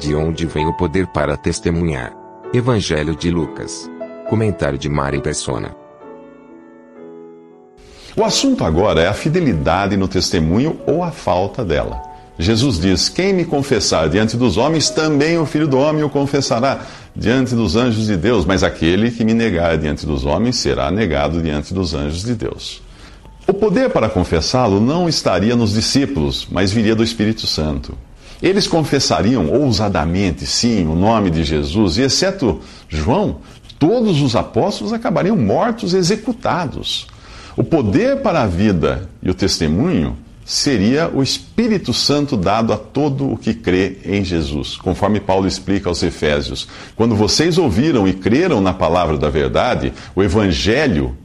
De onde vem o poder para testemunhar? Evangelho de Lucas. Comentário de Mari Persona. O assunto agora é a fidelidade no testemunho ou a falta dela. Jesus diz: Quem me confessar diante dos homens, também o filho do homem o confessará diante dos anjos de Deus. Mas aquele que me negar diante dos homens será negado diante dos anjos de Deus. O poder para confessá-lo não estaria nos discípulos, mas viria do Espírito Santo. Eles confessariam ousadamente, sim, o nome de Jesus, e exceto João, todos os apóstolos acabariam mortos, executados. O poder para a vida e o testemunho seria o Espírito Santo dado a todo o que crê em Jesus, conforme Paulo explica aos Efésios. Quando vocês ouviram e creram na palavra da verdade, o Evangelho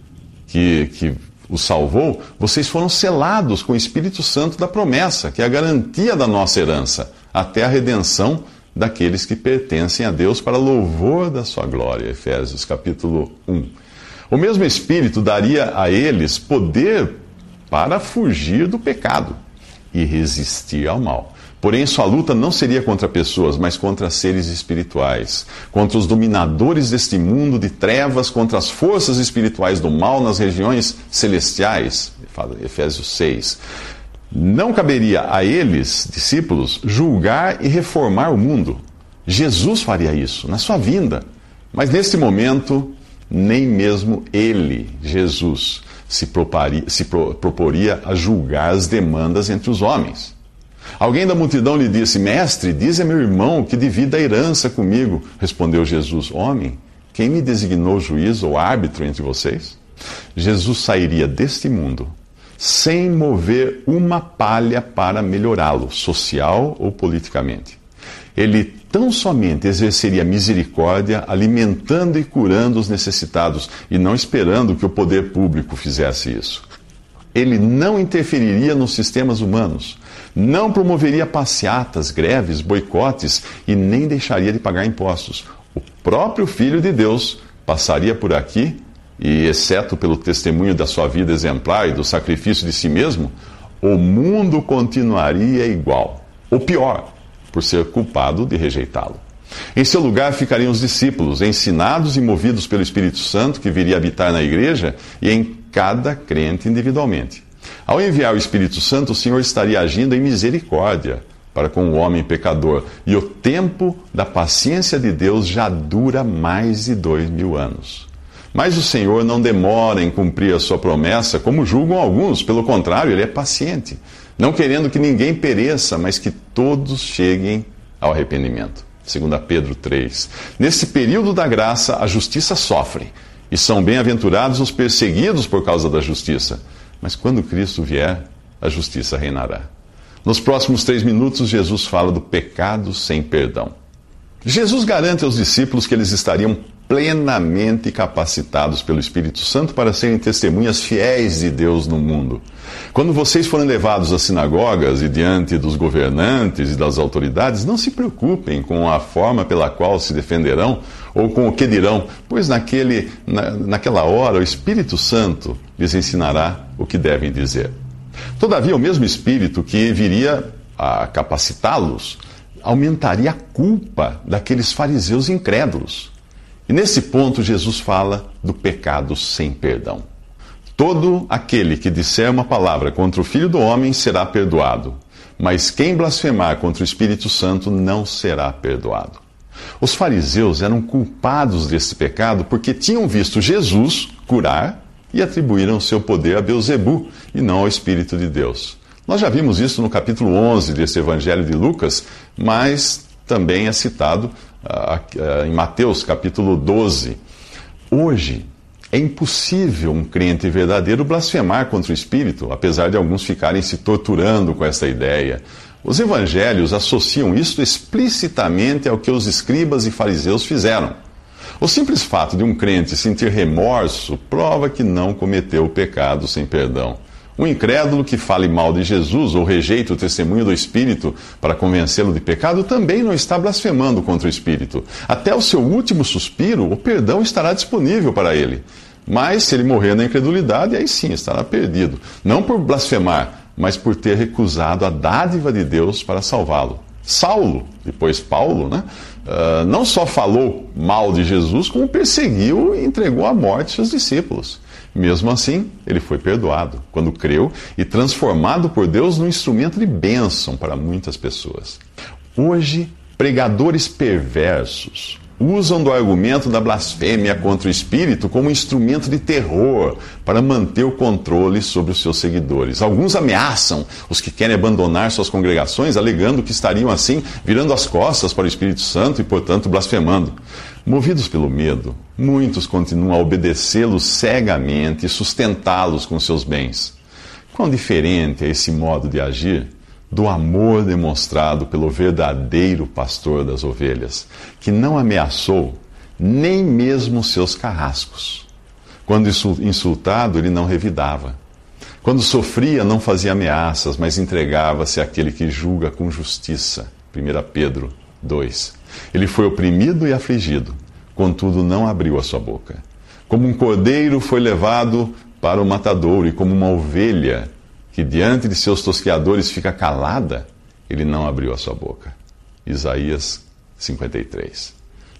que, que os salvou, vocês foram selados com o Espírito Santo da promessa, que é a garantia da nossa herança, até a redenção daqueles que pertencem a Deus para louvor da sua glória. Efésios capítulo 1. O mesmo Espírito daria a eles poder para fugir do pecado e resistir ao mal. Porém, sua luta não seria contra pessoas, mas contra seres espirituais, contra os dominadores deste mundo de trevas, contra as forças espirituais do mal nas regiões celestiais. Efésios 6. Não caberia a eles, discípulos, julgar e reformar o mundo. Jesus faria isso na sua vinda. Mas neste momento, nem mesmo ele, Jesus, se, proparia, se pro, proporia a julgar as demandas entre os homens. Alguém da multidão lhe disse: Mestre, diz a meu irmão que divida a herança comigo. Respondeu Jesus: Homem, quem me designou juiz ou árbitro entre vocês? Jesus sairia deste mundo sem mover uma palha para melhorá-lo, social ou politicamente. Ele tão somente exerceria misericórdia, alimentando e curando os necessitados, e não esperando que o poder público fizesse isso. Ele não interferiria nos sistemas humanos, não promoveria passeatas, greves, boicotes e nem deixaria de pagar impostos. O próprio Filho de Deus passaria por aqui e, exceto pelo testemunho da sua vida exemplar e do sacrifício de si mesmo, o mundo continuaria igual. Ou pior, por ser culpado de rejeitá-lo. Em seu lugar ficariam os discípulos, ensinados e movidos pelo Espírito Santo que viria habitar na igreja e em cada crente individualmente. Ao enviar o Espírito Santo, o Senhor estaria agindo em misericórdia para com o homem pecador, e o tempo da paciência de Deus já dura mais de dois mil anos. Mas o Senhor não demora em cumprir a sua promessa, como julgam alguns, pelo contrário, ele é paciente não querendo que ninguém pereça, mas que todos cheguem ao arrependimento. 2 Pedro 3. Nesse período da graça, a justiça sofre, e são bem-aventurados os perseguidos por causa da justiça. Mas quando Cristo vier, a justiça reinará. Nos próximos três minutos, Jesus fala do pecado sem perdão. Jesus garante aos discípulos que eles estariam plenamente capacitados pelo Espírito Santo para serem testemunhas fiéis de Deus no mundo. Quando vocês forem levados às sinagogas e diante dos governantes e das autoridades, não se preocupem com a forma pela qual se defenderão ou com o que dirão, pois naquele, na, naquela hora o Espírito Santo lhes ensinará o que devem dizer. Todavia, o mesmo Espírito que viria a capacitá-los aumentaria a culpa daqueles fariseus incrédulos e nesse ponto, Jesus fala do pecado sem perdão. Todo aquele que disser uma palavra contra o Filho do Homem será perdoado, mas quem blasfemar contra o Espírito Santo não será perdoado. Os fariseus eram culpados desse pecado porque tinham visto Jesus curar e atribuíram seu poder a Beuzebu e não ao Espírito de Deus. Nós já vimos isso no capítulo 11 desse Evangelho de Lucas, mas também é citado em Mateus capítulo 12. Hoje É impossível um crente verdadeiro blasfemar contra o Espírito, apesar de alguns ficarem se torturando com essa ideia. Os evangelhos associam isso explicitamente ao que os escribas e fariseus fizeram. O simples fato de um crente sentir remorso prova que não cometeu o pecado sem perdão. Um incrédulo que fale mal de Jesus ou rejeite o testemunho do Espírito para convencê-lo de pecado também não está blasfemando contra o Espírito. Até o seu último suspiro, o perdão estará disponível para ele. Mas se ele morrer na incredulidade, aí sim estará perdido. Não por blasfemar, mas por ter recusado a dádiva de Deus para salvá-lo. Saulo, depois Paulo, né, uh, não só falou mal de Jesus, como perseguiu e entregou à morte seus discípulos. Mesmo assim, ele foi perdoado quando creu e transformado por Deus num instrumento de bênção para muitas pessoas. Hoje, pregadores perversos usam do argumento da blasfêmia contra o Espírito como instrumento de terror para manter o controle sobre os seus seguidores. Alguns ameaçam os que querem abandonar suas congregações, alegando que estariam assim virando as costas para o Espírito Santo e, portanto, blasfemando. Movidos pelo medo, muitos continuam a obedecê-los cegamente e sustentá-los com seus bens. Quão diferente é esse modo de agir do amor demonstrado pelo verdadeiro pastor das ovelhas, que não ameaçou nem mesmo seus carrascos. Quando insultado, ele não revidava. Quando sofria, não fazia ameaças, mas entregava-se àquele que julga com justiça. 1 Pedro 2. Ele foi oprimido e afligido, contudo não abriu a sua boca. Como um cordeiro foi levado para o matadouro, e como uma ovelha que diante de seus tosqueadores fica calada, ele não abriu a sua boca. Isaías 53.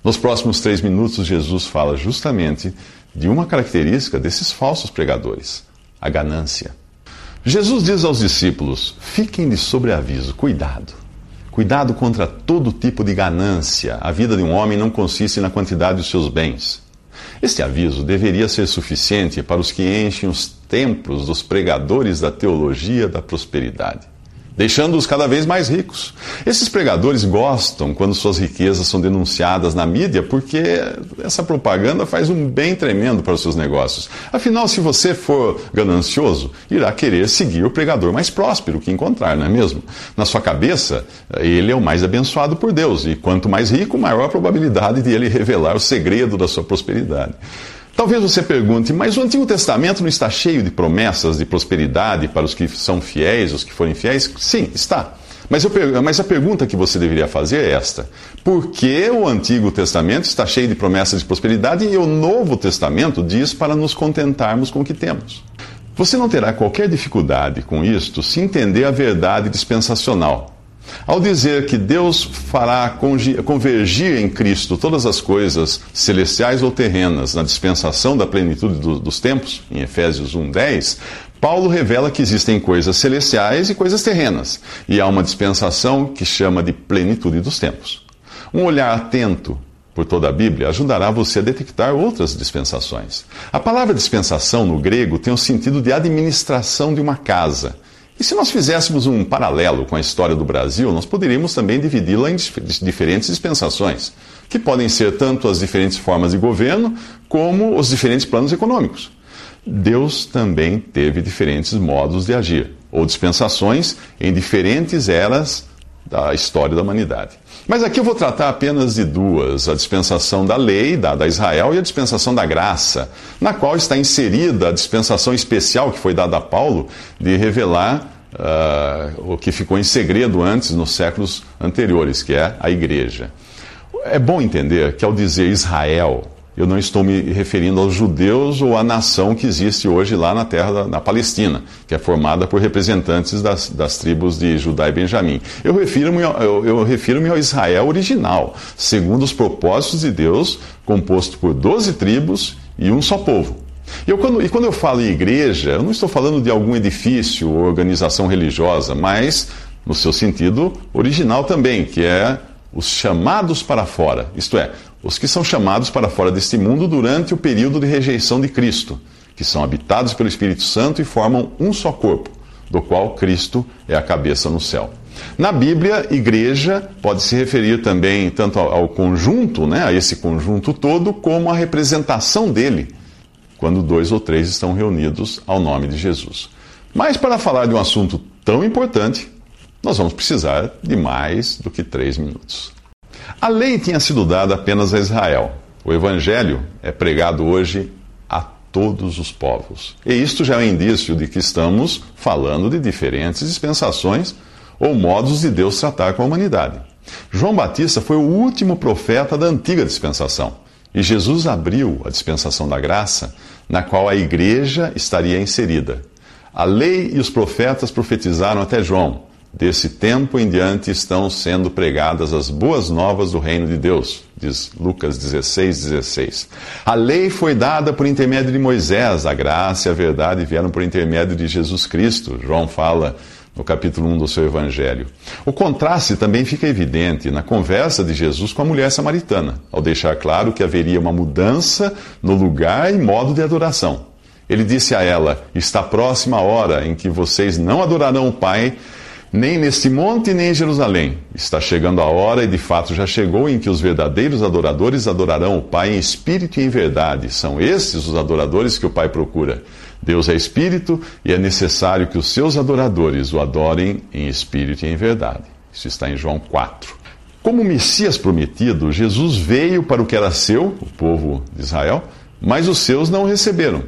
Nos próximos três minutos, Jesus fala justamente de uma característica desses falsos pregadores: a ganância. Jesus diz aos discípulos: fiquem de sobreaviso, cuidado. Cuidado contra todo tipo de ganância. A vida de um homem não consiste na quantidade dos seus bens. Este aviso deveria ser suficiente para os que enchem os templos dos pregadores da teologia da prosperidade deixando-os cada vez mais ricos. Esses pregadores gostam quando suas riquezas são denunciadas na mídia, porque essa propaganda faz um bem tremendo para os seus negócios. Afinal, se você for ganancioso, irá querer seguir o pregador mais próspero que encontrar, não é mesmo? Na sua cabeça, ele é o mais abençoado por Deus, e quanto mais rico, maior a probabilidade de ele revelar o segredo da sua prosperidade. Talvez você pergunte, mas o Antigo Testamento não está cheio de promessas de prosperidade para os que são fiéis, os que forem fiéis? Sim, está. Mas, eu, mas, a pergunta que você deveria fazer é esta: por que o Antigo Testamento está cheio de promessas de prosperidade e o Novo Testamento diz para nos contentarmos com o que temos? Você não terá qualquer dificuldade com isto se entender a verdade dispensacional. Ao dizer que Deus fará convergir em Cristo todas as coisas celestiais ou terrenas na dispensação da plenitude dos tempos, em Efésios 1:10, Paulo revela que existem coisas celestiais e coisas terrenas, e há uma dispensação que chama de plenitude dos tempos. Um olhar atento por toda a Bíblia ajudará você a detectar outras dispensações. A palavra dispensação no grego tem o sentido de administração de uma casa e se nós fizéssemos um paralelo com a história do Brasil, nós poderíamos também dividi-la em diferentes dispensações, que podem ser tanto as diferentes formas de governo como os diferentes planos econômicos. Deus também teve diferentes modos de agir, ou dispensações em diferentes eras da história da humanidade. Mas aqui eu vou tratar apenas de duas: a dispensação da lei, dada a Israel, e a dispensação da graça, na qual está inserida a dispensação especial que foi dada a Paulo de revelar uh, o que ficou em segredo antes, nos séculos anteriores, que é a igreja. É bom entender que ao dizer Israel, eu não estou me referindo aos judeus ou à nação que existe hoje lá na terra da na Palestina, que é formada por representantes das, das tribos de Judá e Benjamim. Eu refiro-me eu, eu refiro ao Israel original, segundo os propósitos de Deus, composto por doze tribos e um só povo. Eu, quando, e quando eu falo em igreja, eu não estou falando de algum edifício ou organização religiosa, mas no seu sentido original também, que é os chamados para fora, isto é, os que são chamados para fora deste mundo durante o período de rejeição de Cristo, que são habitados pelo Espírito Santo e formam um só corpo, do qual Cristo é a cabeça no céu. Na Bíblia, igreja pode se referir também tanto ao conjunto, né, a esse conjunto todo, como à representação dele quando dois ou três estão reunidos ao nome de Jesus. Mas para falar de um assunto tão importante, nós vamos precisar de mais do que três minutos. A lei tinha sido dada apenas a Israel. O Evangelho é pregado hoje a todos os povos. E isto já é um indício de que estamos falando de diferentes dispensações ou modos de Deus tratar com a humanidade. João Batista foi o último profeta da antiga dispensação. E Jesus abriu a dispensação da graça, na qual a igreja estaria inserida. A lei e os profetas profetizaram até João. Desse tempo em diante estão sendo pregadas as boas novas do reino de Deus, diz Lucas 16, 16. A lei foi dada por intermédio de Moisés, a graça e a verdade vieram por intermédio de Jesus Cristo. João fala no capítulo 1 do seu evangelho. O contraste também fica evidente na conversa de Jesus com a mulher samaritana, ao deixar claro que haveria uma mudança no lugar e modo de adoração. Ele disse a ela: Está próxima a hora em que vocês não adorarão o Pai, nem neste monte, nem em Jerusalém. Está chegando a hora, e de fato já chegou, em que os verdadeiros adoradores adorarão o Pai em espírito e em verdade. São esses os adoradores que o Pai procura. Deus é espírito e é necessário que os seus adoradores o adorem em espírito e em verdade. Isso está em João 4. Como Messias prometido, Jesus veio para o que era seu, o povo de Israel, mas os seus não o receberam.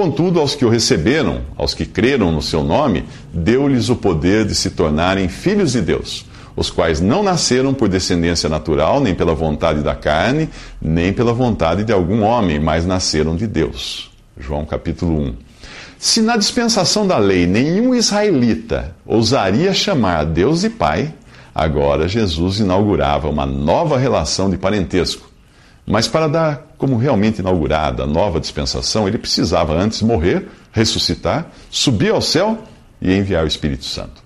Contudo, aos que o receberam, aos que creram no seu nome, deu-lhes o poder de se tornarem filhos de Deus, os quais não nasceram por descendência natural, nem pela vontade da carne, nem pela vontade de algum homem, mas nasceram de Deus. João capítulo 1. Se na dispensação da lei nenhum israelita ousaria chamar Deus de Pai, agora Jesus inaugurava uma nova relação de parentesco. Mas para dar como realmente inaugurada a nova dispensação, ele precisava antes morrer, ressuscitar, subir ao céu e enviar o Espírito Santo.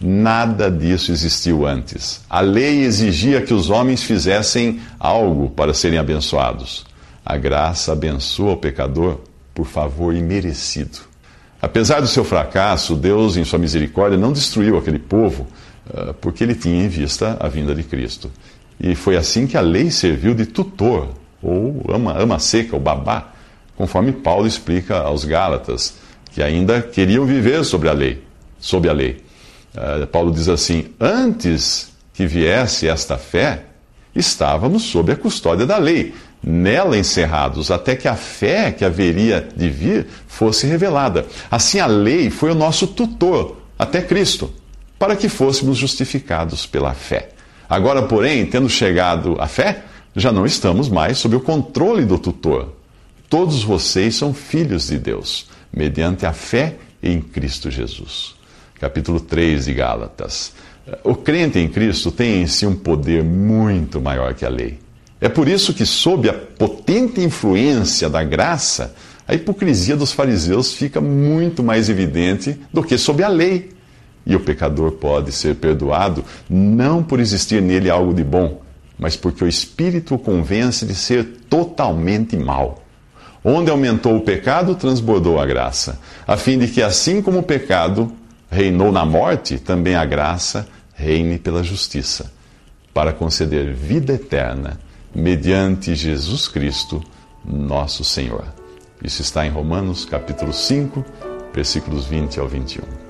Nada disso existiu antes. A lei exigia que os homens fizessem algo para serem abençoados. A graça abençoa o pecador por favor imerecido. Apesar do seu fracasso, Deus, em sua misericórdia, não destruiu aquele povo, uh, porque ele tinha em vista a vinda de Cristo. E foi assim que a lei serviu de tutor, ou ama, ama seca, ou babá, conforme Paulo explica aos Gálatas, que ainda queriam viver sobre a lei, sob a lei. Uh, Paulo diz assim: Antes que viesse esta fé, estávamos sob a custódia da lei nela encerrados, até que a fé que haveria de vir fosse revelada. Assim, a lei foi o nosso tutor até Cristo, para que fôssemos justificados pela fé. Agora, porém, tendo chegado à fé, já não estamos mais sob o controle do tutor. Todos vocês são filhos de Deus, mediante a fé em Cristo Jesus. Capítulo 3 de Gálatas. O crente em Cristo tem em si um poder muito maior que a lei. É por isso que, sob a potente influência da graça, a hipocrisia dos fariseus fica muito mais evidente do que sob a lei. E o pecador pode ser perdoado não por existir nele algo de bom, mas porque o Espírito o convence de ser totalmente mal. Onde aumentou o pecado, transbordou a graça, a fim de que, assim como o pecado reinou na morte, também a graça reine pela justiça, para conceder vida eterna mediante Jesus Cristo, nosso Senhor. Isso está em Romanos capítulo 5, versículos 20 ao 21.